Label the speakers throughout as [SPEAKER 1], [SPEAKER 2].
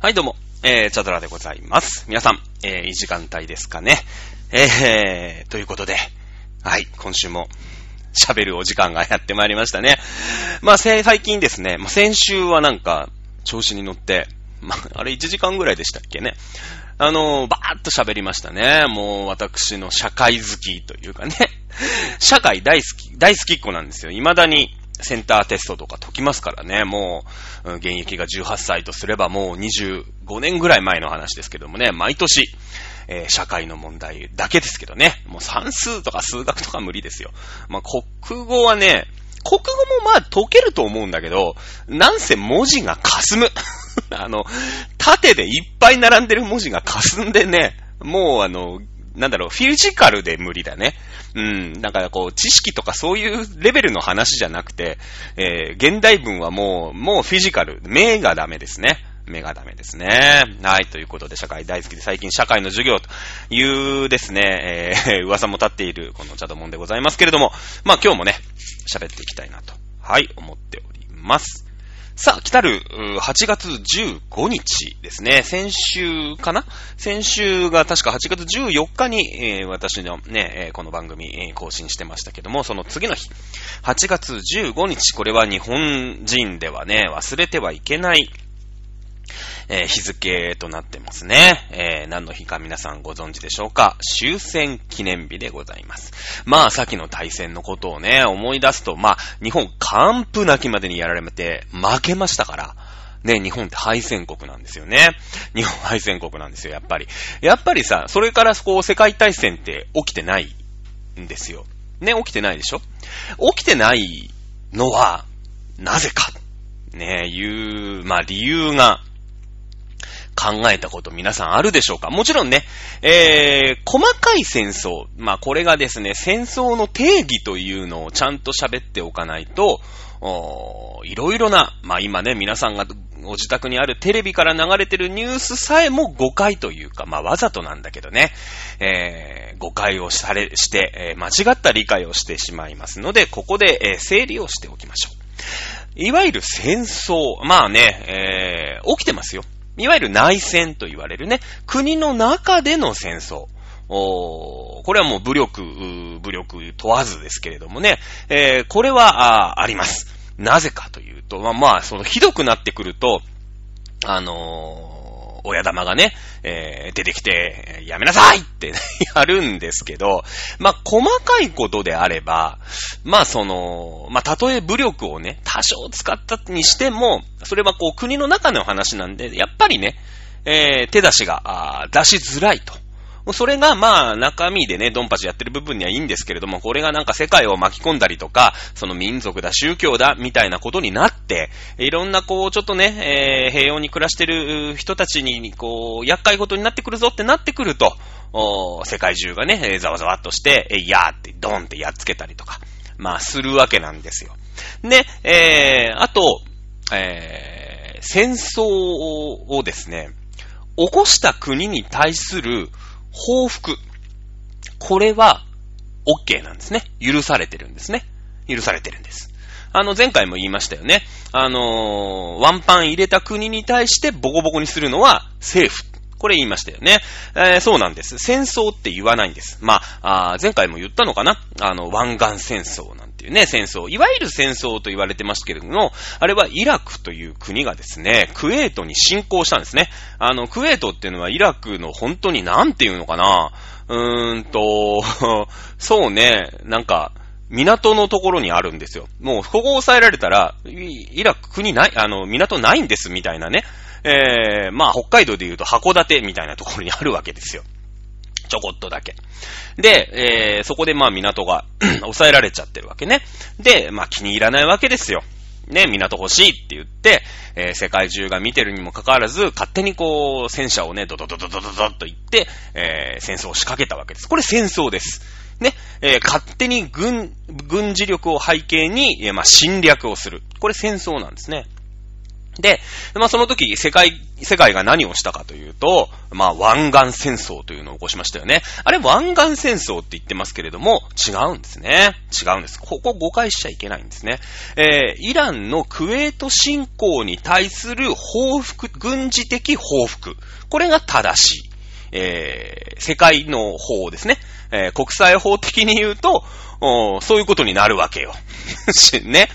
[SPEAKER 1] はい、どうも、えー、チャドラでございます。皆さん、えー、いい時間帯ですかね。えー、ということで、はい、今週も、喋るお時間がやってまいりましたね。まあ、最近ですね、まあ、先週はなんか、調子に乗って、まあ、あれ1時間ぐらいでしたっけね。あのー、ばーっと喋りましたね。もう、私の社会好きというかね。社会大好き、大好きっ子なんですよ。未だに、センターテストとか解きますからね、もう、現役が18歳とすればもう25年ぐらい前の話ですけどもね、毎年、えー社会の問題だけですけどね、もう算数とか数学とか無理ですよ。まあ、国語はね、国語もまあ解けると思うんだけど、なんせ文字が霞む。あの、縦でいっぱい並んでる文字が霞んでね、もうあの、なんだろう、フィジカルで無理だね。うん。だからこう、知識とかそういうレベルの話じゃなくて、えー、現代文はもう、もうフィジカル。目がダメですね。目がダメですね。はい。ということで、社会大好きで最近社会の授業というですね、えー、噂も立っているこのチャドモンでございますけれども、まあ今日もね、喋っていきたいなと、はい、思っております。さあ、来たる、8月15日ですね。先週かな？先週が確か8月14日に、えー私のね、えーこの番組、えー更新してましたけども、その次の日、8月15日、これは日本人ではね、忘れてはいけない、えー日付となってますね。えー何の日か皆さんご存知でしょうか？終戦記念日でございます。まあ、先の大戦のことをね、思い出すと、まあ、日本完膚なきまでにやられて、負けましたから、ね、日本って敗戦国なんですよね。日本敗戦国なんですよ、やっぱり。やっぱりさ、それからこう、世界大戦って起きてないんですよ。ね、起きてないでしょ？起きてないのは、なぜか、ね、いう、まあ理由が、考えたこと皆さんあるでしょうか？もちろんね、えー、細かい戦争。まあこれがですね、戦争の定義というのをちゃんと喋っておかないと、おーいろいろな、まあ今ね、皆さんがご自宅にあるテレビから流れてるニュースさえも誤解というか、まあわざとなんだけどね、えー、誤解をされ、して、えー間違った理解をしてしまいますので、ここで、えー整理をしておきましょう。いわゆる戦争。まあね、えー、起きてますよ。いわゆる内戦と言われるね、国の中での戦争。おーこれはもう武力、武力問わずですけれどもね、えーこれはああります。なぜかというと、まあ、まあ、そのひどくなってくると、あのー親玉がね、えー出てきて、やめなさいって やるんですけど、まあ、細かいことであれば、まあ、その、まあ、たとえ武力をね、多少使ったにしても、それはこう、国の中の話なんで、やっぱりね、えー手出しが、出しづらいと。それが、まあ、中身でね、ドンパチやってる部分にはいいんですけれども、これがなんか世界を巻き込んだりとか、その民族だ、宗教だ、みたいなことになって、いろんなこう、ちょっとね、えー平穏に暮らしてる人たちに、こう、厄介事になってくるぞってなってくると、お世界中がね、ざわざわっとして、えいやーって、ドンってやっつけたりとか、まあ、するわけなんですよ。で、えー、あと、えー、戦争をですね、起こした国に対する報復。これは、OK なんですね。許されてるんですね。許されてるんです。あの、前回も言いましたよね。あのーワンパン入れた国に対してボコボコにするのは政府。これ言いましたよね。えーそうなんです。戦争って言わないんです。まあ、あ前回も言ったのかなあの、湾岸戦争うね、戦争。いわゆる戦争と言われてますけれども、あれはイラクという国がですね、クウェートに侵攻したんですね。あの、クウェートっていうのはイラクの本当になんていうのかなうーんと、そうね、なんか、港のところにあるんですよ。もう、ここを抑えられたら、イラク国ない、あの、港ないんです、みたいなね。えー、まあ、北海道で言うと函館みたいなところにあるわけですよ。ちょこっとだけ。で、えー、そこでまあ港が 抑えられちゃってるわけね。で、まあ気に入らないわけですよ。ね、港欲しいって言って、えー世界中が見てるにもかかわらず、勝手にこう、戦車をね、ドドドドドドドッと言って、えー戦争を仕掛けたわけです。これ戦争です。ね、えー勝手に軍、軍事力を背景に、えーまあ侵略をする。これ戦争なんですね。で、まあその時、世界、世界が何をしたかというと、まあ湾岸戦争というのを起こしましたよね。あれ湾岸戦争って言ってますけれども、違うんですね。違うんです。ここ誤解しちゃいけないんですね。えー、イランのクウェート侵攻に対する報復、軍事的報復。これが正しい。えー、世界の法ですね。えー、国際法的に言うと、そういうことになるわけよ。ね。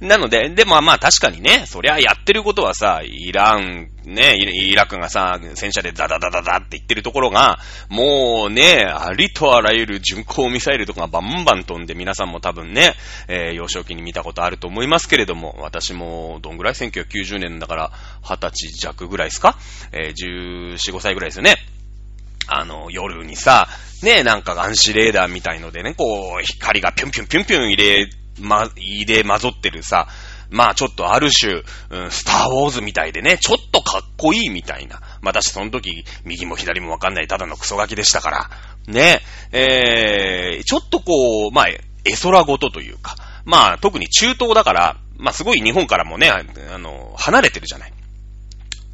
[SPEAKER 1] なので、でもまあ確かにね、そりゃやってることはさ、イラン、ね、イラクがさ、戦車でダダダダダって言ってるところが、もうね、ありとあらゆる巡航ミサイルとかがバンバン飛んで皆さんも多分ね、えー、幼少期に見たことあると思いますけれども、私もどんぐらい ?1990 年だから20歳弱ぐらいですか？えー、14、5歳ぐらいですよね。あの、夜にさ、ね、なんか暗視レーダーみたいのでね、こう、光がピュンピュンピュンピュン入れ、ま、入れ混ぞってるさ、まあちょっとある種、うん、スターウォーズみたいでね、ちょっとかっこいいみたいな。まあ私その時、右も左もわかんないただのクソガキでしたから。ね、えー、ちょっとこう、まあ、絵空ごとというか、まあ特に中東だから、まあすごい日本からもね、あの、離れてるじゃない。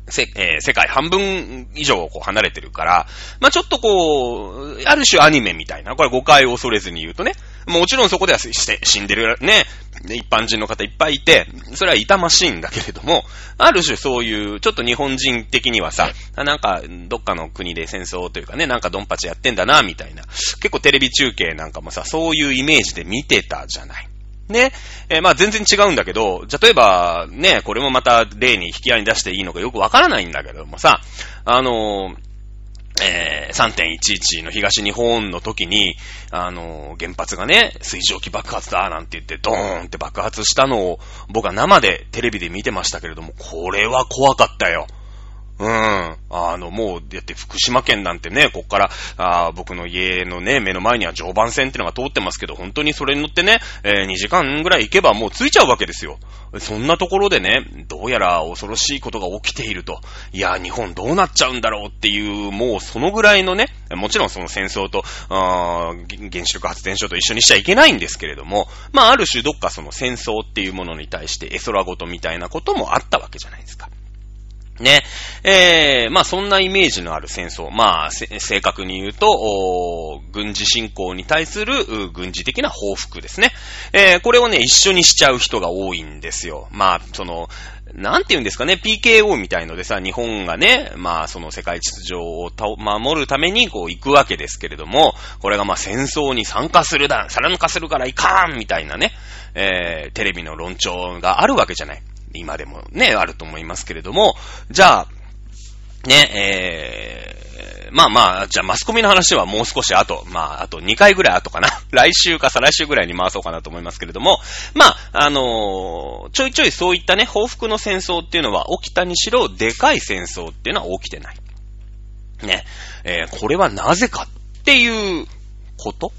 [SPEAKER 1] せ、えー、世界半分以上こう離れてるから、まあ、ちょっとこう、ある種アニメみたいな、これ誤解を恐れずに言うとね、もちろんそこではして死んでるね、一般人の方いっぱいいて、それは痛ましいんだけれども、ある種そういう、ちょっと日本人的にはさ、なんか、どっかの国で戦争というかね、なんかドンパチやってんだな、みたいな。結構テレビ中継なんかもさ、そういうイメージで見てたじゃない。ね。えー、まあ全然違うんだけど、例えば、ね、これもまた例に引き合いに出していいのかよくわからないんだけどもさ、あのー、えー、3.11の東日本の時に、あのー、原発がね、水蒸気爆発だなんて言って、ドーンって爆発したのを、僕は生でテレビで見てましたけれども、これは怖かったよ。うん。あの、もう、だって福島県なんてね、こっから、あ僕の家のね、目の前には常磐線ってのが通ってますけど、本当にそれに乗ってね、えー、2時間ぐらい行けばもう着いちゃうわけですよ。そんなところでね、どうやら恐ろしいことが起きていると。いや、日本どうなっちゃうんだろうっていう、もうそのぐらいのね、もちろんその戦争と、あ原子力発電所と一緒にしちゃいけないんですけれども、まあ、ある種どっかその戦争っていうものに対して絵空事みたいなこともあったわけじゃないですか。ね。えー、まあそんなイメージのある戦争。まあ、正確に言うと、お軍事侵攻に対する軍事的な報復ですね。えー、これをね、一緒にしちゃう人が多いんですよ。まあ、その、なんて言うんですかね、PKO みたいのでさ、日本がね、まあその世界秩序を守るためにこう行くわけですけれども、これがまあ戦争に参加するだ、参加するからいかんみたいなね、えー、テレビの論調があるわけじゃない。今でもね、あると思いますけれども、じゃあ、ね、えー、まあまあ、じゃあマスコミの話はもう少し後、まあ、あと2回ぐらい後かな。来週か再来週ぐらいに回そうかなと思いますけれども、まあ、あのー、ちょいちょいそういったね、報復の戦争っていうのは起きたにしろ、でかい戦争っていうのは起きてない。ね、えー、これはなぜかっていうことを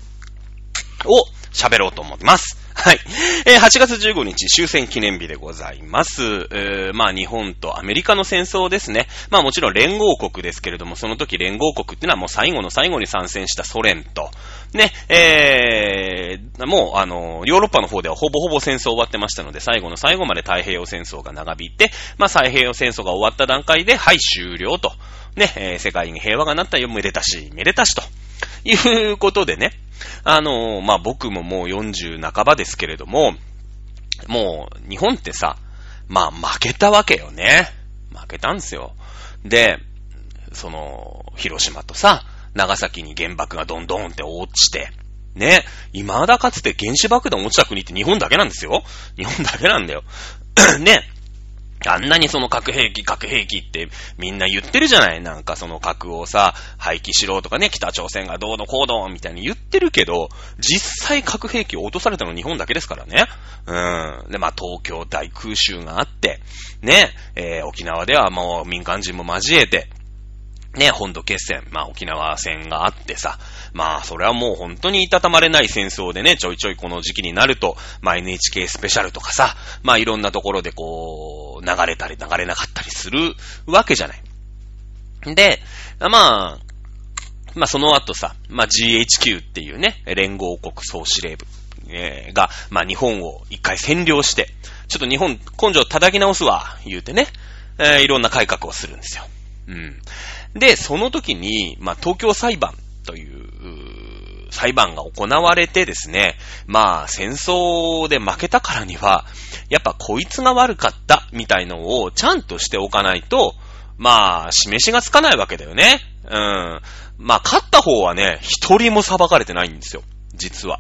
[SPEAKER 1] 喋ろうと思います。はい。えー、8月15日終戦記念日でございます。えー、まあ日本とアメリカの戦争ですね。まあもちろん連合国ですけれども、その時連合国っていうのはもう最後の最後に参戦したソ連と、ね、えー、もうあの、ヨーロッパの方ではほぼほぼ戦争終わってましたので、最後の最後まで太平洋戦争が長引いて、まあ太平洋戦争が終わった段階で、はい、終了と。ね、えー、世界に平和がなったよ、めでたし、めでたしと。いうことでね、あのー、まあ、僕ももう40半ばですけれども、もう、日本ってさ、まあ、負けたわけよね。負けたんすよ。で、その、広島とさ、長崎に原爆がどんどんって落ちて、ね、未だかつて原子爆弾落ちた国って日本だけなんですよ。日本だけなんだよ。ね、あんなにその核兵器、核兵器ってみんな言ってるじゃないなんかその核をさ、廃棄しろとかね、北朝鮮がどうのこうのみたいに言ってるけど、実際核兵器を落とされたの日本だけですからね。うん。で、まあ東京大空襲があって、ね、えー、沖縄ではもう民間人も交えて、ね、本土決戦、まあ沖縄戦があってさ、まあそれはもう本当にいたたまれない戦争でね、ちょいちょいこの時期になると、まあ NHK スペシャルとかさ、まあいろんなところでこう、流れたり流れなかったりするわけじゃない。で、まあ、まあその後さ、まあ GHQ っていうね、連合国総司令部えー、が、まあ、日本を一回占領して、ちょっと日本根性叩き直すわ、言うてね、えー、いろんな改革をするんですよ。うん。で、その時に、まあ、東京裁判という、裁判が行われてですね、まあ、戦争で負けたからには、やっぱこいつが悪かったみたいのをちゃんとしておかないと、まあ、示しがつかないわけだよね。うん。まあ、勝った方はね、一人も裁かれてないんですよ。実は。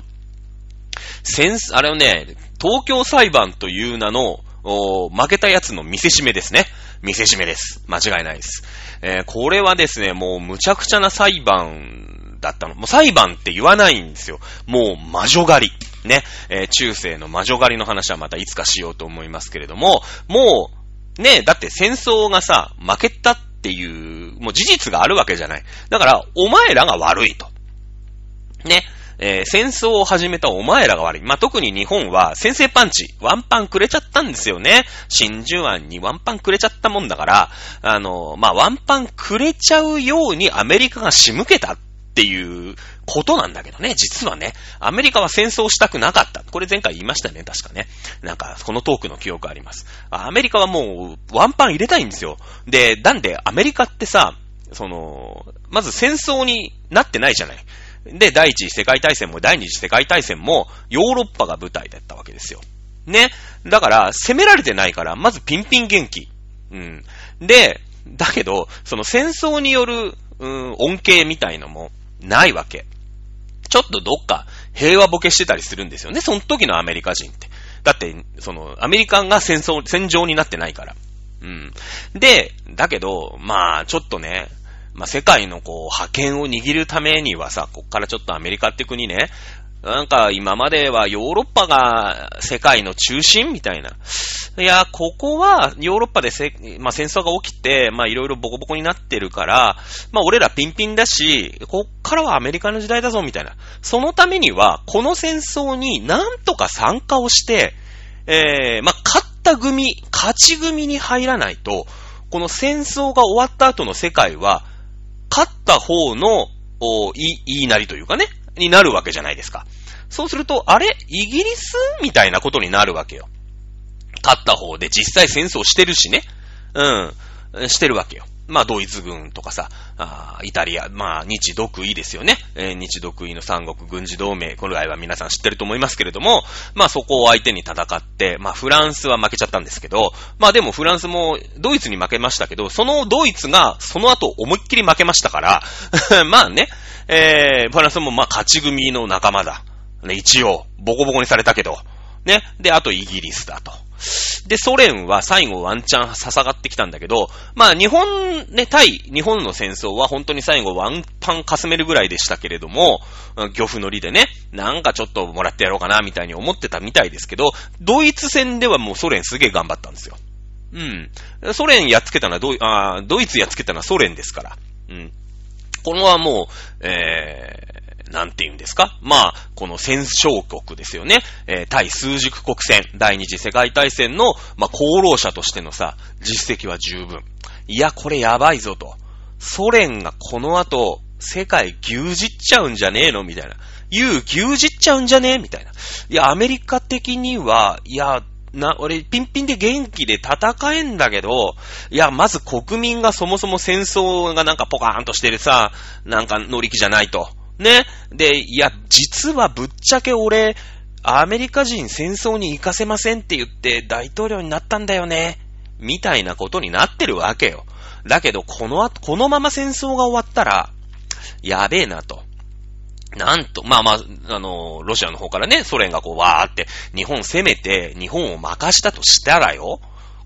[SPEAKER 1] 戦、あれをね、東京裁判という名の、負けたやつの見せしめですね。見せしめです。間違いないです。えー、これはですね、もう無茶苦茶な裁判だったの。もう裁判って言わないんですよ。もう魔女狩り。ね。えー、中世の魔女狩りの話はまたいつかしようと思いますけれども、もう、ね、だって戦争がさ、負けたっていう、もう事実があるわけじゃない。だから、お前らが悪いと。ね。えー、戦争を始めたお前らが悪い。まあ、特に日本は先制パンチ、ワンパンくれちゃったんですよね。真珠湾にワンパンくれちゃったもんだから、あの、まあ、ワンパンくれちゃうようにアメリカが仕向けたっていうことなんだけどね、実はね、アメリカは戦争したくなかった。これ前回言いましたね、確かね。なんか、このトークの記憶あります。アメリカはもう、ワンパン入れたいんですよ。で、なんで、アメリカってさ、その、まず戦争になってないじゃない。で、第一次世界大戦も第二次世界大戦もヨーロッパが舞台だったわけですよ。ね。だから、攻められてないから、まずピンピン元気。うん。で、だけど、その戦争による、うん、恩恵みたいのもないわけ。ちょっとどっか平和ボケしてたりするんですよね。その時のアメリカ人って。だって、その、アメリカンが戦争、戦場になってないから。うん。で、だけど、まあ、ちょっとね、まあ、世界のこう、覇権を握るためにはさ、こっからちょっとアメリカって国ね、なんか今まではヨーロッパが世界の中心みたいな。いや、ここはヨーロッパでせ、まあ、戦争が起きて、ま、いろいろボコボコになってるから、まあ、俺らピンピンだし、こっからはアメリカの時代だぞみたいな。そのためには、この戦争になんとか参加をして、えー、まあ、勝った組、勝ち組に入らないと、この戦争が終わった後の世界は、勝った方の、い、言いなりというかね、になるわけじゃないですか。そうすると、あれイギリスみたいなことになるわけよ。勝った方で実際戦争してるしね。うん。してるわけよ。まあ、ドイツ軍とかさ、あイタリア、まあ、日独位ですよね。えー、日独位の三国軍事同盟、これは皆さん知ってると思いますけれども、まあ、そこを相手に戦って、まあ、フランスは負けちゃったんですけど、まあ、でもフランスもドイツに負けましたけど、そのドイツがその後思いっきり負けましたから、まあね、えー、フランスもまあ、勝ち組の仲間だ。ね、一応、ボコボコにされたけど、ね。で、あとイギリスだと。で、ソ連は最後ワンチャン捧がってきたんだけど、まあ日本ね、対日本の戦争は本当に最後ワンパンかすめるぐらいでしたけれども、漁夫のりでね、なんかちょっともらってやろうかなみたいに思ってたみたいですけど、ドイツ戦ではもうソ連すげえ頑張ったんですよ。うん。ソ連やっつけたのはドイ、あドイツやっつけたのはソ連ですから。うん。このはもう、えなんて言うんですか？まあ、この戦勝国ですよね。えー、対数軸国戦、第二次世界大戦の、まあ、功労者としてのさ、実績は十分。いや、これやばいぞと。ソ連がこの後、世界牛耳っちゃうんじゃねえの？みたいな。言う牛耳っちゃうんじゃねえ？みたいな。いや、アメリカ的には、いや、な、俺、ピンピンで元気で戦えんだけど、いや、まず国民がそもそも戦争がなんかポカーンとしてるさ、なんか乗り気じゃないと。ね。で、いや、実はぶっちゃけ俺、アメリカ人戦争に行かせませんって言って大統領になったんだよね。みたいなことになってるわけよ。だけど、この後、このまま戦争が終わったら、やべえなと。なんと、まあまあ、あの、ロシアの方からね、ソ連がこう、わーって、日本攻めて、日本を任したとしたらよ、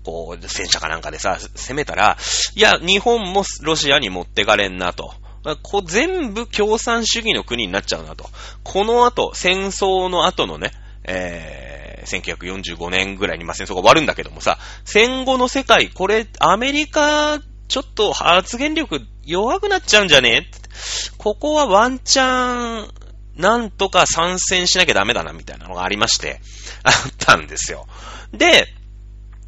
[SPEAKER 1] こう、戦車かなんかでさ、攻めたら、いや、日本もロシアに持ってかれんなと。こ全部共産主義の国になっちゃうなと。この後、戦争の後のね、えー、1945年ぐらいにまあ戦争が終わるんだけどもさ、戦後の世界、これ、アメリカ、ちょっと発言力弱くなっちゃうんじゃね？ここはワンチャン、なんとか参戦しなきゃダメだな、みたいなのがありまして、あったんですよ。で、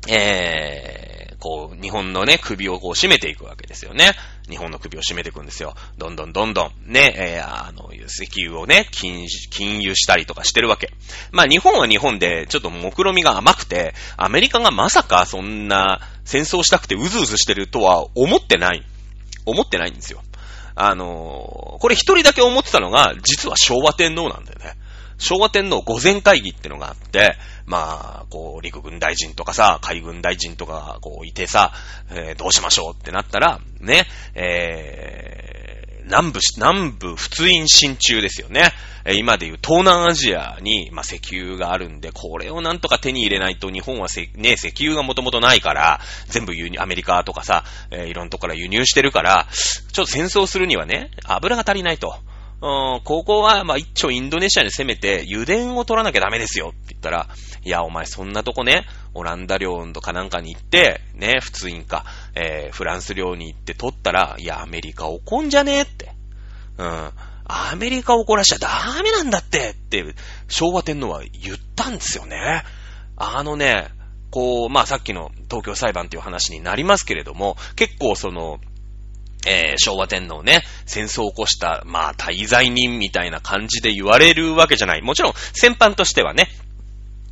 [SPEAKER 1] えー、こう、日本のね、首をこう締めていくわけですよね。日本の首を締めていくんですよ。どんどんどんどん、ね、えー、あの、石油をね、禁、禁輸したりとかしてるわけ。まあ日本は日本で、ちょっと目論みが甘くて、アメリカがまさかそんな戦争したくてうずうずしてるとは思ってない。思ってないんですよ。あのー、これ一人だけ思ってたのが、実は昭和天皇なんだよね。昭和天皇御前会議ってのがあって、まあ、こう、陸軍大臣とかさ、海軍大臣とか、こう、いてさ、えー、どうしましょうってなったら、ね、えー、南部、南部仏印進中ですよね。え、今でいう東南アジアに、まあ、石油があるんで、これをなんとか手に入れないと日本はせ、ね、石油がもともとないから、全部輸入、アメリカとかさ、えー、いろんなとこから輸入してるから、ちょっと戦争するにはね、油が足りないと。うん、ここは、まあ、一丁インドネシアに攻めて、油田を取らなきゃダメですよって言ったら、いや、お前そんなとこね、オランダ領とかなんかに行って、ね、普通員か、えー、フランス領に行って取ったら、いや、アメリカ怒んじゃねえって。うん。アメリカ怒らしちゃダメなんだってって、昭和天皇は言ったんですよね。あのね、こう、まあ、さっきの東京裁判っていう話になりますけれども、結構その、えー、昭和天皇ね、戦争を起こした、まあ、滞在人みたいな感じで言われるわけじゃない。もちろん、戦犯としてはね、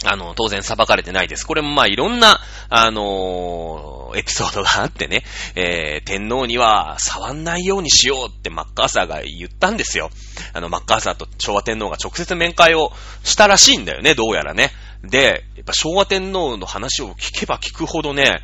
[SPEAKER 1] あの、当然裁かれてないです。これもまあいろんな、あのー、エピソードがあってね、えー、天皇には触んないようにしようってマッカーサーが言ったんですよ。あの、マッカーサーと昭和天皇が直接面会をしたらしいんだよね、どうやらね。で、やっぱ昭和天皇の話を聞けば聞くほどね、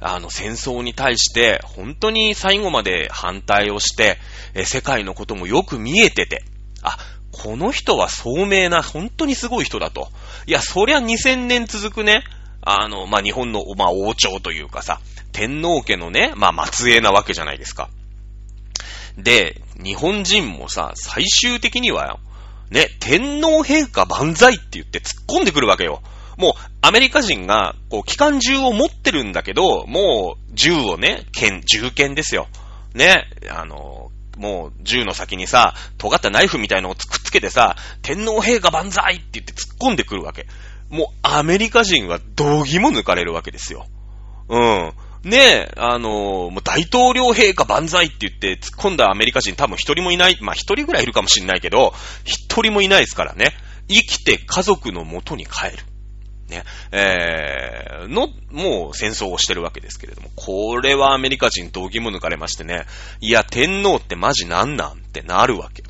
[SPEAKER 1] あの、戦争に対して、本当に最後まで反対をして、え世界のこともよく見えてて、あ、この人は聡明な、本当にすごい人だと。いや、そりゃ2000年続くね、あの、まあ、日本の、まあ、王朝というかさ、天皇家のね、まあ、末裔なわけじゃないですか。で、日本人もさ、最終的には、ね、天皇陛下万歳って言って突っ込んでくるわけよ。もう、アメリカ人が、こう、機関銃を持ってるんだけど、もう、銃をね、剣、銃剣ですよ。ね、あの、もう、銃の先にさ、尖ったナイフみたいのをくっつけてさ、天皇陛下万歳って言って突っ込んでくるわけ。もう、アメリカ人は道義も抜かれるわけですよ。うん。ねえ、あのもう大統領陛下万歳って言って突っ込んだアメリカ人多分一人もいない、まあ一人ぐらいいるかもしんないけど、一人もいないですからね。生きて家族の元に帰る。ね、えー、の、もう戦争をしてるわけですけれども、これはアメリカ人同義も抜かれましてね、いや、天皇ってマジなんなんってなるわけ。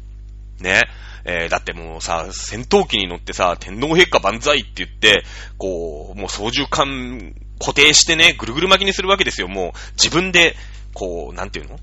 [SPEAKER 1] ね。えー、だってもうさ、戦闘機に乗ってさ、天皇陛下万歳って言って、こう、もう操縦桿固定してね、ぐるぐる巻きにするわけですよ。もう自分で、こう、なんていうの？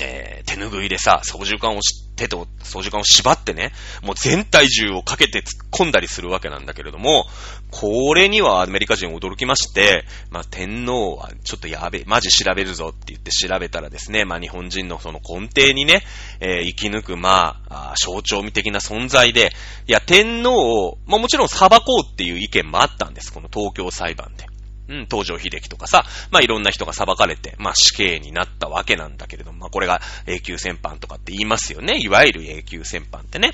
[SPEAKER 1] えー、手拭いでさ、操縦桿をし手と操縦桿を縛ってね、もう全体重をかけて突っ込んだりするわけなんだけれども、これにはアメリカ人驚きまして、まあ、天皇はちょっとやべ、マジ調べるぞって言って調べたらですね、まあ、日本人のその根底にね、えー、生き抜く、まあ、象徴的な存在で、いや、天皇を、まあ、もちろん裁こうっていう意見もあったんです、この東京裁判で。うん、東条秀樹とかさ、まあいろんな人が裁かれて、まあ死刑になったわけなんだけれども、まあこれが永久戦犯とかって言いますよね。いわゆる永久戦犯ってね。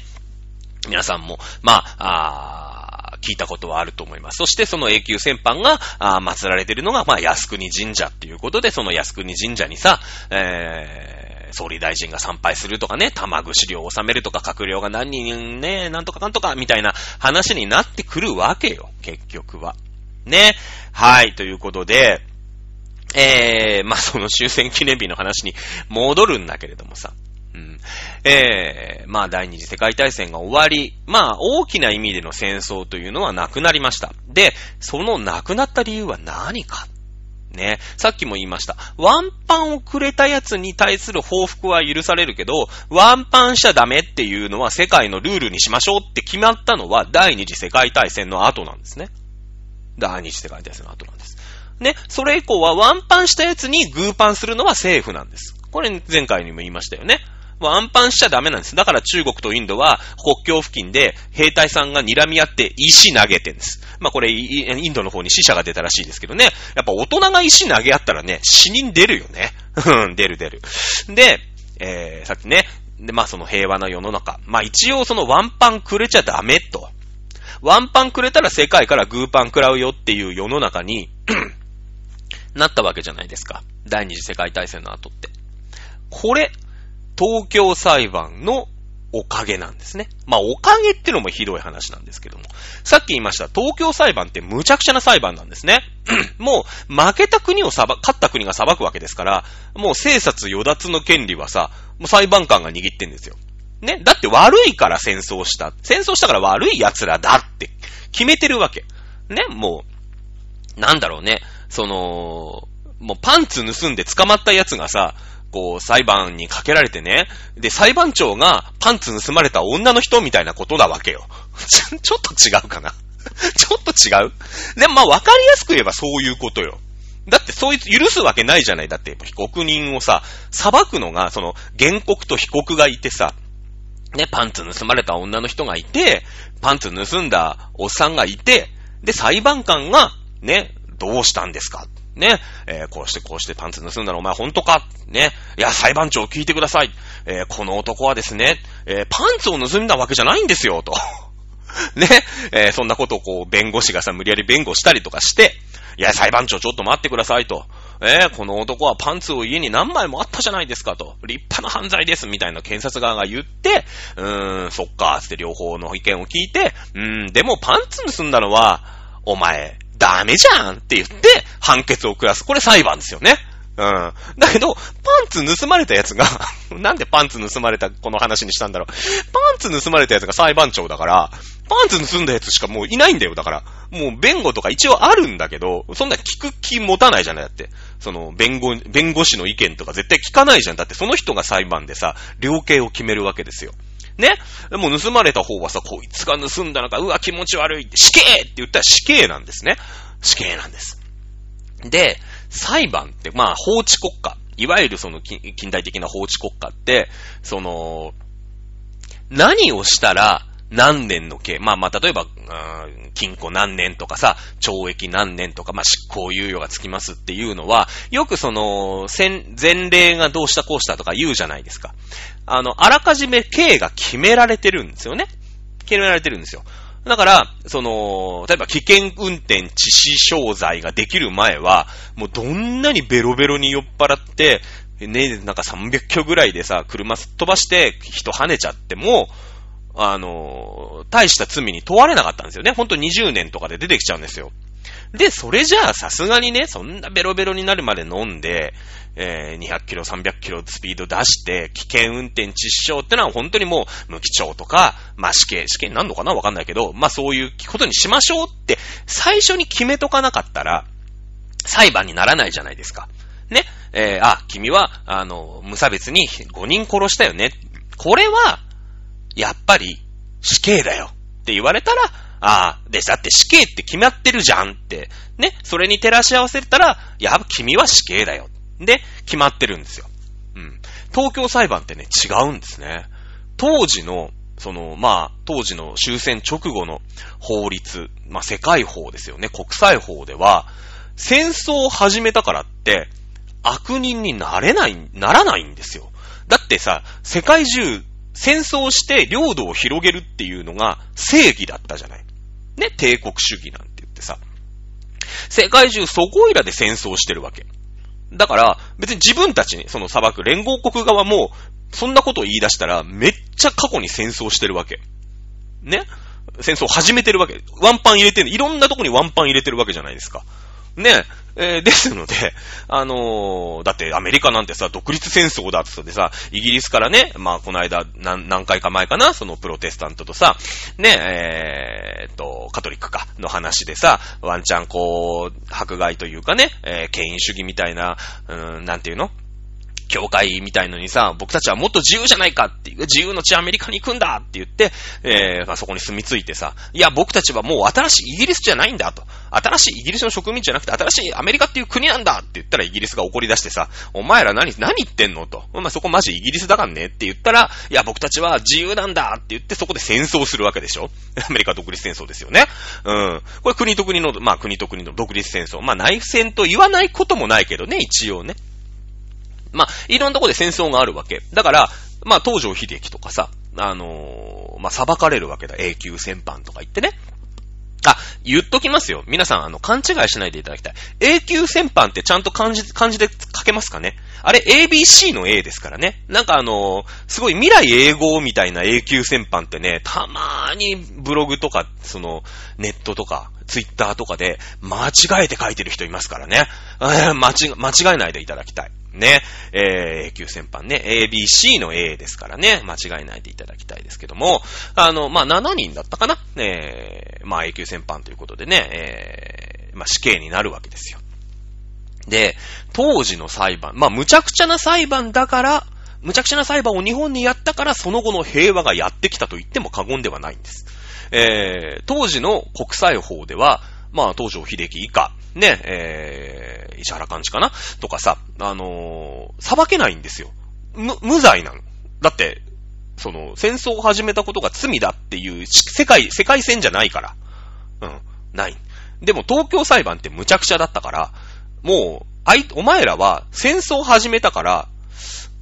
[SPEAKER 1] 皆さんも、まあ、あ聞いたことはあると思います。そしてその永久戦犯が、あ祀られてるのが、まあ靖国神社っていうことで、その靖国神社にさ、えー、総理大臣が参拝するとかね、玉串料を納めるとか、閣僚が何人ね、なんとかなんとか、みたいな話になってくるわけよ、結局は。ね。はい、ということで、えー、まあ、その終戦記念日の話に戻るんだけれどもさ。うん。えー、まあ、第二次世界大戦が終わり、まあ、大きな意味での戦争というのはなくなりました。で、そのなくなった理由は何か？ね。さっきも言いました。ワンパンをくれたやつに対する報復は許されるけど、ワンパンしちゃダメっていうのは世界のルールにしましょうって決まったのは第二次世界大戦の後なんですね。第二次世界大戦の後なんです。ね、それ以降はワンパンしたやつにグーパンするのは政府なんです。これ前回にも言いましたよね。ワンパンしちゃダメなんです。だから中国とインドは国境付近で兵隊さんが睨み合って石投げてんです。まあこれインドの方に死者が出たらしいですけどね。やっぱ大人が石投げ合ったらね、死人出るよね。うん、出る出る。で、えー、さっきね、で、まあその平和な世の中。まあ一応そのワンパンくれちゃダメと。ワンパンくれたら世界からグーパン食らうよっていう世の中に
[SPEAKER 2] なったわけじゃないですか。第二次世界大戦の後って。これ、東京裁判のおかげなんですね。まあ、おかげってのもひどい話なんですけども。さっき言いました、東京裁判って無茶苦茶な裁判なんですね。もう、負けた国を裁、勝った国が裁くわけですから、もう、生殺与奪の権利はさ、もう裁判官が握ってんですよ。ね。だって悪いから戦争した。戦争したから悪い奴らだって決めてるわけ。ね。もう、なんだろうね。その、もうパンツ盗んで捕まった奴がさ、こう、裁判にかけられてね。で、裁判長がパンツ盗まれた女の人みたいなことだわけよ。ちょ、ちょっと違うかな ちょっと違う？でもまあわかりやすく言えばそういうことよ。だってそいつ許すわけないじゃない。だって被告人をさ、裁くのが、その原告と被告がいてさ、ね、パンツ盗まれた女の人がいて、パンツ盗んだおっさんがいて、で、裁判官が、ね、どうしたんですか？ね、えー、こうしてこうしてパンツ盗んだのお前本当か？ね、いや、裁判長聞いてください。えー、この男はですね、えー、パンツを盗んだわけじゃないんですよ、と。ね、えそんなことをこう、弁護士がさ、無理やり弁護したりとかして、いや、裁判長ちょっと待ってくださいと。えー、この男はパンツを家に何枚もあったじゃないですかと。立派な犯罪ですみたいな検察側が言って、うーん、そっか、つって両方の意見を聞いて、うーん、でもパンツ盗んだのは、お前、ダメじゃんって言って、判決を下す。これ裁判ですよね。うん。だけど、パンツ盗まれたやつが なんでパンツ盗まれたこの話にしたんだろう。パンツ盗まれたやつが裁判長だから、パンツ盗んだやつしかもういないんだよ、だから。もう弁護とか一応あるんだけど、そんな聞く気持たないじゃない、だって。その、弁護、弁護士の意見とか絶対聞かないじゃん。だってその人が裁判でさ、量刑を決めるわけですよ。ね？もう盗まれた方はさ、こいつが盗んだのか、うわ、気持ち悪いって、死刑って言ったら死刑なんですね。死刑なんです。で、裁判って、まあ、法治国家。いわゆるその近代的な法治国家って、その、何をしたら何年の刑、まあまあ、例えば、禁錮何年とかさ、懲役何年とか、まあ執行猶予がつきますっていうのは、よくその、前例がどうしたこうしたとか言うじゃないですか。あの、あらかじめ刑が決められてるんですよね。決められてるんですよ。だから、その、例えば危険運転致死傷罪ができる前は、もうどんなにベロベロに酔っ払って、ね、なんか300キロぐらいでさ、車すっ飛ばして人跳ねちゃっても、あの、大した罪に問われなかったんですよね。ほんと20年とかで出てきちゃうんですよ。で、それじゃあさすがにね、そんなベロベロになるまで飲んで、えー、200キロ、300キロスピード出して、危険運転致死傷ってのは本当にもう無期懲とか、まあ死刑、死刑になるのかなわかんないけど、まあそういうことにしましょうって最初に決めとかなかったら、裁判にならないじゃないですか。ね。えー、あ、君は、あの、無差別に5人殺したよね。これは、やっぱり死刑だよって言われたら、ああ、で、だって死刑って決まってるじゃんって、ね、それに照らし合わせたら、や、君は死刑だよ。で、決まってるんですよ。うん。東京裁判ってね、違うんですね。当時の、その、まあ、当時の終戦直後の法律、まあ、世界法ですよね、国際法では、戦争を始めたからって、悪人になれない、ならないんですよ。だってさ、世界中、戦争して領土を広げるっていうのが正義だったじゃない。ね、帝国主義なんて言ってさ。世界中そこいらで戦争してるわけ。だから、別に自分たちに、その砂漠、連合国側も、そんなことを言い出したら、めっちゃ過去に戦争してるわけ。ね？戦争始めてるわけ。ワンパン入れてる、いろんなとこにワンパン入れてるわけじゃないですか。ねえー、ですので、あのー、だってアメリカなんてさ、独立戦争だって言ってさ、イギリスからね、まあこの間何、何回か前かな、そのプロテスタントとさ、ね、えー、っと、カトリックか、の話でさ、ワンチャンこう、迫害というかね、え、権威主義みたいな、うん、なんていうの教会みたいのにさ、僕たちはもっと自由じゃないかっていう、自由の地アメリカに行くんだって言って、えー、そこに住み着いてさ、いや、僕たちはもう新しいイギリスじゃないんだと。新しいイギリスの植民地じゃなくて、新しいアメリカっていう国なんだって言ったらイギリスが怒り出してさ、お前ら何、何言ってんのと。まあ、そこマジイギリスだからねって言ったら、いや、僕たちは自由なんだって言ってそこで戦争するわけでしょ アメリカ独立戦争ですよね。うん。これ国と国の、まあ国と国の独立戦争。まあ内戦と言わないこともないけどね、一応ね。まあ、いろんなとこで戦争があるわけ。だから、まあ、東条秀樹とかさ、あのー、まあ、裁かれるわけだ。永久戦犯とか言ってね。あ、言っときますよ。皆さん、あの、勘違いしないでいただきたい。永久戦犯ってちゃんと漢字、漢字で書けますかね？あれ、ABC の A ですからね。なんかあのすごい未来英語みたいな永久戦犯ってね、たまーにブログとか、その、ネットとか、ツイッターとかで、間違えて書いてる人いますからね。間違、間違えないでいただきたい。ね。えー、永久戦犯ね。ABC の A ですからね。間違えないでいただきたいですけども。あの、まあ、7人だったかな。えー、まあ、永久戦犯ということでね。えー、まあ、死刑になるわけですよ。で、当時の裁判、まあ、無茶苦茶な裁判だから、無茶苦茶な裁判を日本にやったから、その後の平和がやってきたと言っても過言ではないんです。えー、当時の国際法では、まあ、東条秀樹以下、ね、えー、石原幹事かな？とかさ、あのー、裁けないんですよ。無、無罪なの。だって、その、戦争を始めたことが罪だっていう、世界、世界線じゃないから。うん、ない。でも東京裁判って無茶苦茶だったから、もう、あい、お前らは戦争を始めたから、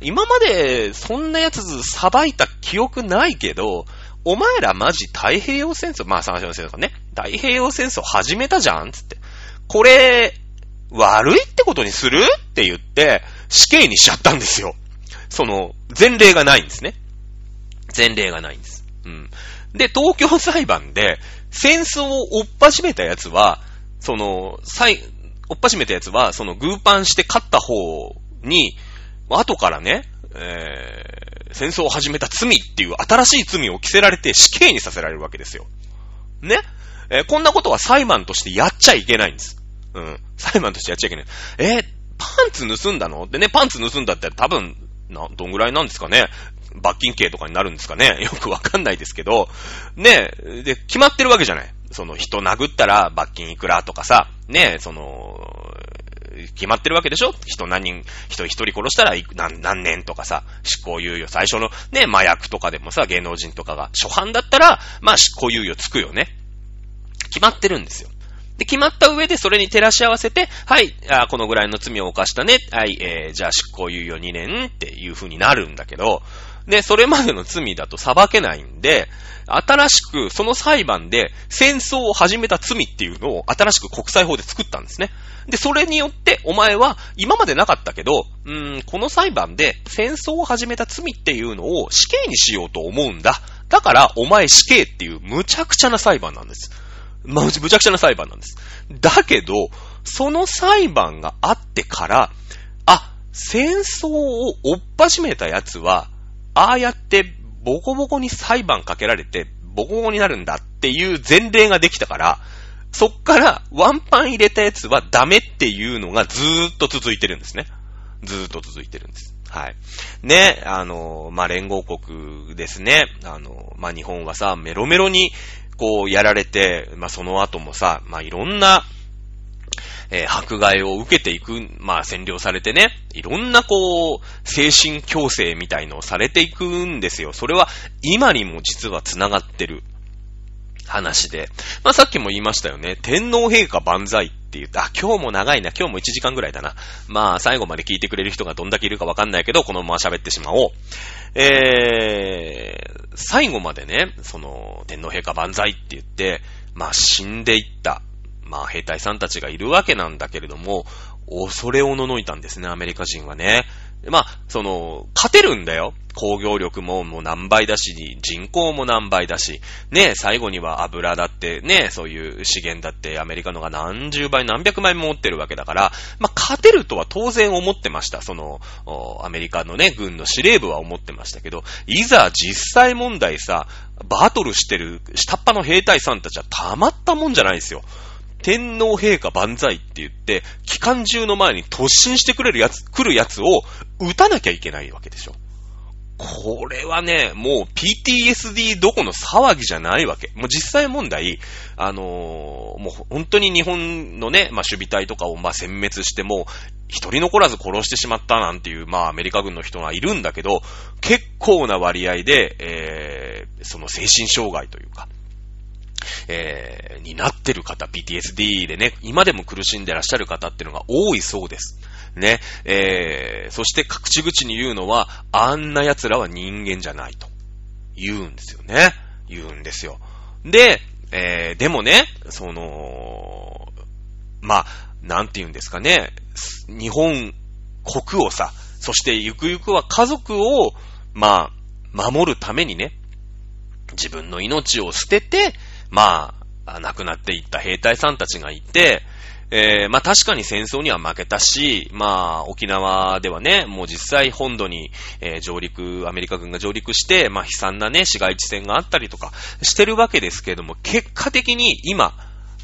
[SPEAKER 2] 今までそんなやつ裁いた記憶ないけど、お前らマジ太平洋戦争、まあ三種の戦争ね、太平洋戦争始めたじゃんつって。これ、悪いってことにするって言って、死刑にしちゃったんですよ。その、前例がないんですね。前例がないんです。うん。で、東京裁判で、戦争を追っ始めたやつは、その、最、追っ始めたやつは、その、グーパンして勝った方に、後からね、えー、戦争を始めた罪っていう新しい罪を着せられて死刑にさせられるわけですよ。ね？えー、こんなことは裁判としてやっちゃいけないんです。うん。裁判としてやっちゃいけない。えー、パンツ盗んだの？でね、パンツ盗んだって多分、な、どんぐらいなんですかね？罰金刑とかになるんですかね？よくわかんないですけど、ねで、決まってるわけじゃない。その人殴ったら罰金いくらとかさ、ねその、決まってるわけでしょ？人何人、人一人殺したら何何年とかさ、執行猶予、最初のね、麻薬とかでもさ、芸能人とかが、初犯だったら、まあ執行猶予つくよね。決まってるんですよ。で、決まった上でそれに照らし合わせて、はい、あこのぐらいの罪を犯したね。はい、えー、じゃあ執行猶予2年っていう風になるんだけど、で、それまでの罪だと裁けないんで、新しくその裁判で戦争を始めた罪っていうのを新しく国際法で作ったんですね。で、それによってお前は今までなかったけど、うーん、この裁判で戦争を始めた罪っていうのを死刑にしようと思うんだ。だからお前死刑っていう無茶苦茶な裁判なんです。まあ、むちゃくちゃな裁判なんです。だけど、その裁判があってから、あ、戦争を追っ始めた奴は、ああやってボコボコに裁判かけられて、ボコボコになるんだっていう前例ができたから、そっからワンパン入れたやつはダメっていうのがずーっと続いてるんですね。ずーっと続いてるんです。はい。ね、あの、まあ、連合国ですね。あの、まあ、日本はさ、メロメロにこうやられて、まあ、その後もさ、まあ、いろんな、えー、迫害を受けていく、まあ、占領されてね、いろんなこう、精神強制みたいのをされていくんですよ。それは今にも実は繋がってる話で。まあ、さっきも言いましたよね。天皇陛下万歳って言って、あ、今日も長いな、今日も1時間ぐらいだな。まあ、最後まで聞いてくれる人がどんだけいるかわかんないけど、このまま喋ってしまおう。えー、最後までね、その、天皇陛下万歳って言って、まあ死んでいった、まあ兵隊さんたちがいるわけなんだけれども、恐れおののいたんですね、アメリカ人はね。まあ、その、勝てるんだよ。工業力ももう何倍だし、人口も何倍だし、ね、最後には油だってね、そういう資源だってアメリカのが何十倍何百倍も持ってるわけだから、まあ、勝てるとは当然思ってました。その、アメリカのね、軍の司令部は思ってましたけど、いざ実際問題さ、バトルしてる下っ端の兵隊さんたちはたまったもんじゃないですよ。天皇陛下万歳って言って、機関銃の前に突進してくれるやつ、来るやつを撃たなきゃいけないわけでしょ。これはね、もう PTSD どこの騒ぎじゃないわけ。もう実際問題、あのー、もう本当に日本のね、まあ守備隊とかをまあ殲滅しても、一人残らず殺してしまったなんていう、まあアメリカ軍の人がいるんだけど、結構な割合で、えー、その精神障害というか、えー、になってる方、PTSD でね、今でも苦しんでらっしゃる方っていうのが多いそうです。ね、えー、そして口々に言うのは、あんな奴らは人間じゃないと。言うんですよね。言うんですよ。で、えー、でもね、その、まあ、なんて言うんですかね、日本国をさ、そしてゆくゆくは家族を、まあ、守るためにね、自分の命を捨てて、まあ、亡くなっていった兵隊さんたちがいて、えー、まあ確かに戦争には負けたし、まあ沖縄ではね、もう実際本土に、えー、上陸、アメリカ軍が上陸して、まあ悲惨なね、市街地戦があったりとかしてるわけですけれども、結果的に今、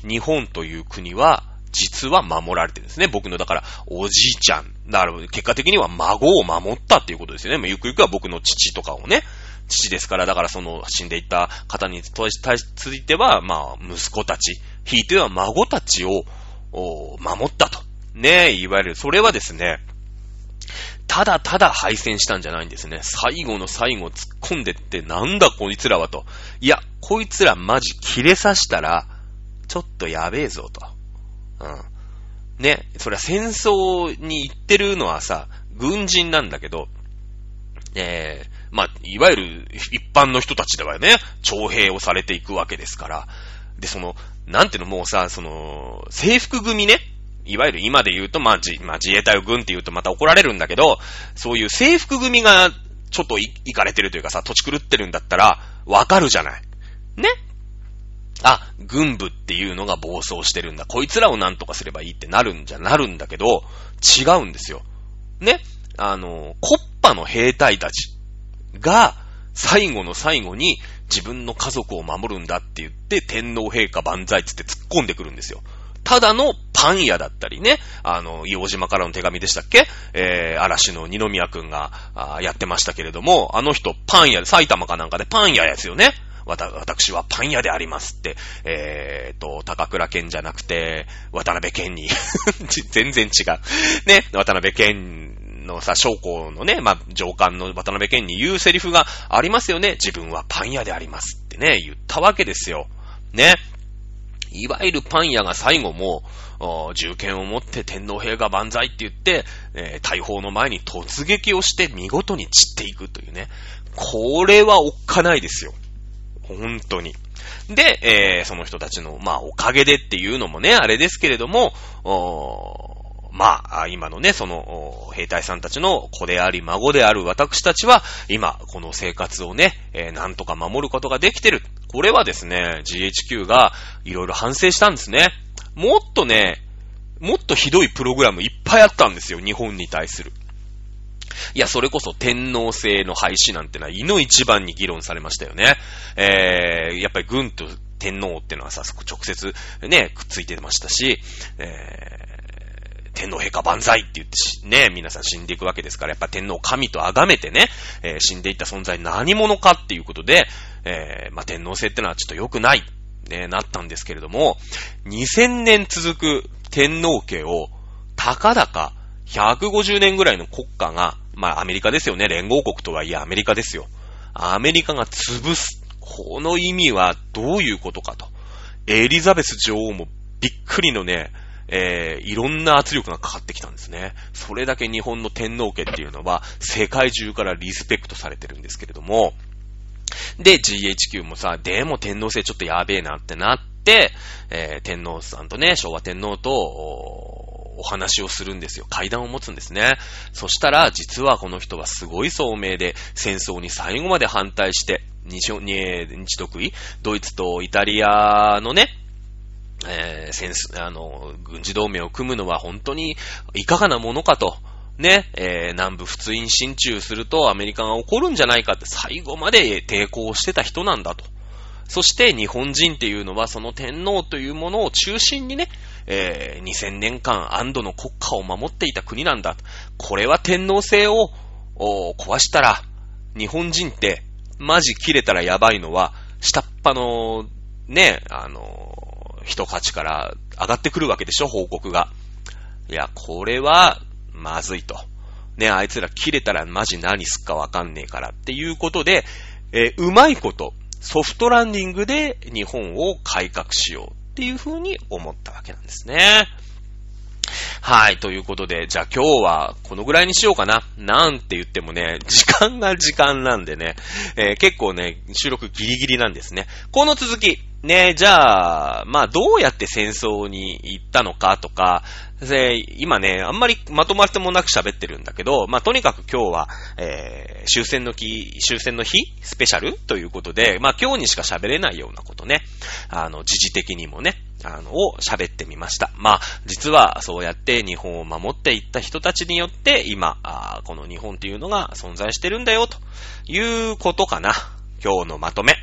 [SPEAKER 2] 日本という国は、実は守られてるんですね。僕の、だから、おじいちゃん。だから、結果的には孫を守ったっていうことですよね。まあ、ゆくゆくは僕の父とかをね、父ですから、だからその死んでいった方については、まあ、息子たち、ひいては孫たちを、守ったと。ねえいわゆる、それはですね、ただただ敗戦したんじゃないんですね。最後の最後突っ込んでって、なんだこいつらはと。いや、こいつらマジ切れさしたら、ちょっとやべえぞと。うん。ね、それは戦争に行ってるのはさ、軍人なんだけど、えー、まあ、いわゆる一般の人たちではね、徴兵をされていくわけですから、で、その、なんていうの、もうさ、その、制服組ね、いわゆる今で言うと、まあ、自、まあ、自衛隊を軍って言うとまた怒られるんだけど、そういう制服組がちょっと行かれてるというかさ、土地狂ってるんだったら、わかるじゃない。ねあ、軍部っていうのが暴走してるんだ。こいつらをなんとかすればいいってなるんじゃなるんだけど、違うんですよ。ねあの、コッパの兵隊たちが、最後の最後に自分の家族を守るんだって言って、天皇陛下万歳つって突っ込んでくるんですよ。ただのパン屋だったりね、あの、硫黄島からの手紙でしたっけ？えー、嵐の二宮くんがやってましたけれども、あの人パン屋、埼玉かなんかでパン屋ですよね。わた、私はパン屋でありますって、えーと、高倉健じゃなくて、渡辺健に 全然違う。ね、渡辺健のさ、将校のね、まあ、上官の渡辺健に言うセリフがありますよね。自分はパン屋でありますってね、言ったわけですよ。ね。いわゆるパン屋が最後も、銃剣を持って天皇陛下万歳って言って、えー、大砲の前に突撃をして見事に散っていくというね。これはおっかないですよ。本当に。で、えー、その人たちの、まあ、おかげでっていうのもね、あれですけれども、まあ、今のね、その、兵隊さんたちの子であり、孫である私たちは、今、この生活をね、えー、なんとか守ることができてる。これはですね、GHQ がいろいろ反省したんですね。もっとね、もっとひどいプログラムいっぱいあったんですよ、日本に対する。いや、それこそ天皇制の廃止なんてのは、犬一番に議論されましたよね。えー、やっぱり軍と天皇ってのはさ、直接ね、くっついてましたし、えー、天皇陛下万歳って言ってね、皆さん死んでいくわけですから、やっぱ天皇神と崇めてね、えー、死んでいった存在何者かっていうことで、えー、まあ、天皇制ってのはちょっと良くない、ね、なったんですけれども、2000年続く天皇家を、たかだか150年ぐらいの国家が、まあアメリカですよね。連合国とはいえアメリカですよ。アメリカが潰す。この意味はどういうことかと。エリザベス女王もびっくりのね、えー、いろんな圧力がかかってきたんですね。それだけ日本の天皇家っていうのは世界中からリスペクトされてるんですけれども、で、GHQ もさ、でも天皇制ちょっとやべえなってなって、えー、天皇さんとね、昭和天皇と、お話をするんですよ。階段を持つんですね。そしたら、実はこの人はすごい聡明で、戦争に最後まで反対して、日、日得意ドイツとイタリアのね、えー、戦あの、軍事同盟を組むのは本当にいかがなものかと。ね、えー、南部仏印進駐するとアメリカが怒るんじゃないかって最後まで抵抗してた人なんだと。そして日本人っていうのはその天皇というものを中心にね、えー、2000年間安堵の国家を守っていた国なんだ。これは天皇制を壊したら、日本人ってマジ切れたらやばいのは、下っ端のね、あの、人価値から上がってくるわけでしょ、報告が。いや、これは、まずいと。ね、あいつら切れたらマジ何すっかわかんねえからっていうことで、えー、うまいこと、ソフトランディングで日本を改革しようっていう風に思ったわけなんですね。はい。ということで、じゃあ今日はこのぐらいにしようかな。なんて言ってもね、時間が時間なんでね、えー、結構ね、収録ギリギリなんですね。この続き、ね、じゃあ、まあ、どうやって戦争に行ったのかとか、で、今ね、あんまりまとまってもなく喋ってるんだけど、まあ、とにかく今日は、えー、終戦の日、終戦の日スペシャルということで、まあ、今日にしか喋れないようなことね、あの、時事的にもね、あの、を喋ってみました。まあ、実はそうやって日本を守っていった人たちによって、今、この日本っていうのが存在してるんだよ、ということかな。今日のまとめ。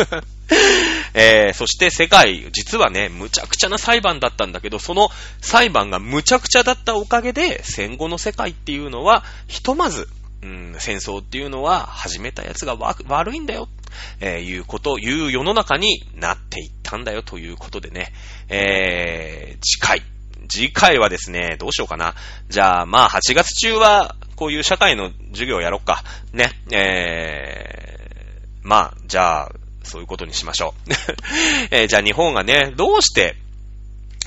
[SPEAKER 2] えー、そして世界、実はね、むちゃくちゃな裁判だったんだけど、その裁判がむちゃくちゃだったおかげで、戦後の世界っていうのは、ひとまず、うん、戦争っていうのは始めたやつが悪いんだよ、えー、いうこと、いう世の中になっていったんだよということでね、えー、次回、次回はですね、どうしようかな。じゃあ、まあ、8月中は、こういう社会の授業をやろっか。ね、えー、まあ、じゃあ、そういうことにしましょう。えー、じゃあ日本がね、どうして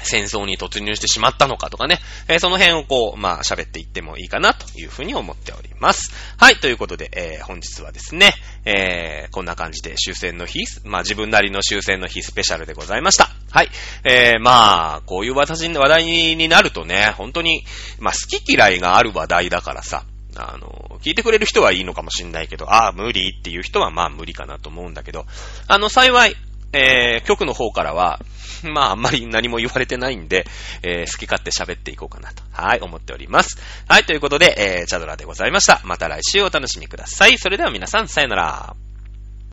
[SPEAKER 2] 戦争に突入してしまったのかとかね、えー、その辺をこう、まあ喋っていってもいいかなというふうに思っております。はい、ということで、えー、本日はですね、えー、こんな感じで終戦の日、まあ自分なりの終戦の日スペシャルでございました。はい、えー、まあ、こういう私の話題になるとね、本当に、まあ好き嫌いがある話題だからさ、あの、聞いてくれる人はいいのかもしんないけど、ああ、無理っていう人はまあ無理かなと思うんだけど、あの、幸い、えー、局の方からは、まあ、あんまり何も言われてないんで、えー、好き勝手喋っていこうかなと、はい、思っております。はい、ということで、えー、チャドラでございました。また来週お楽しみください。それでは皆さん、さよなら。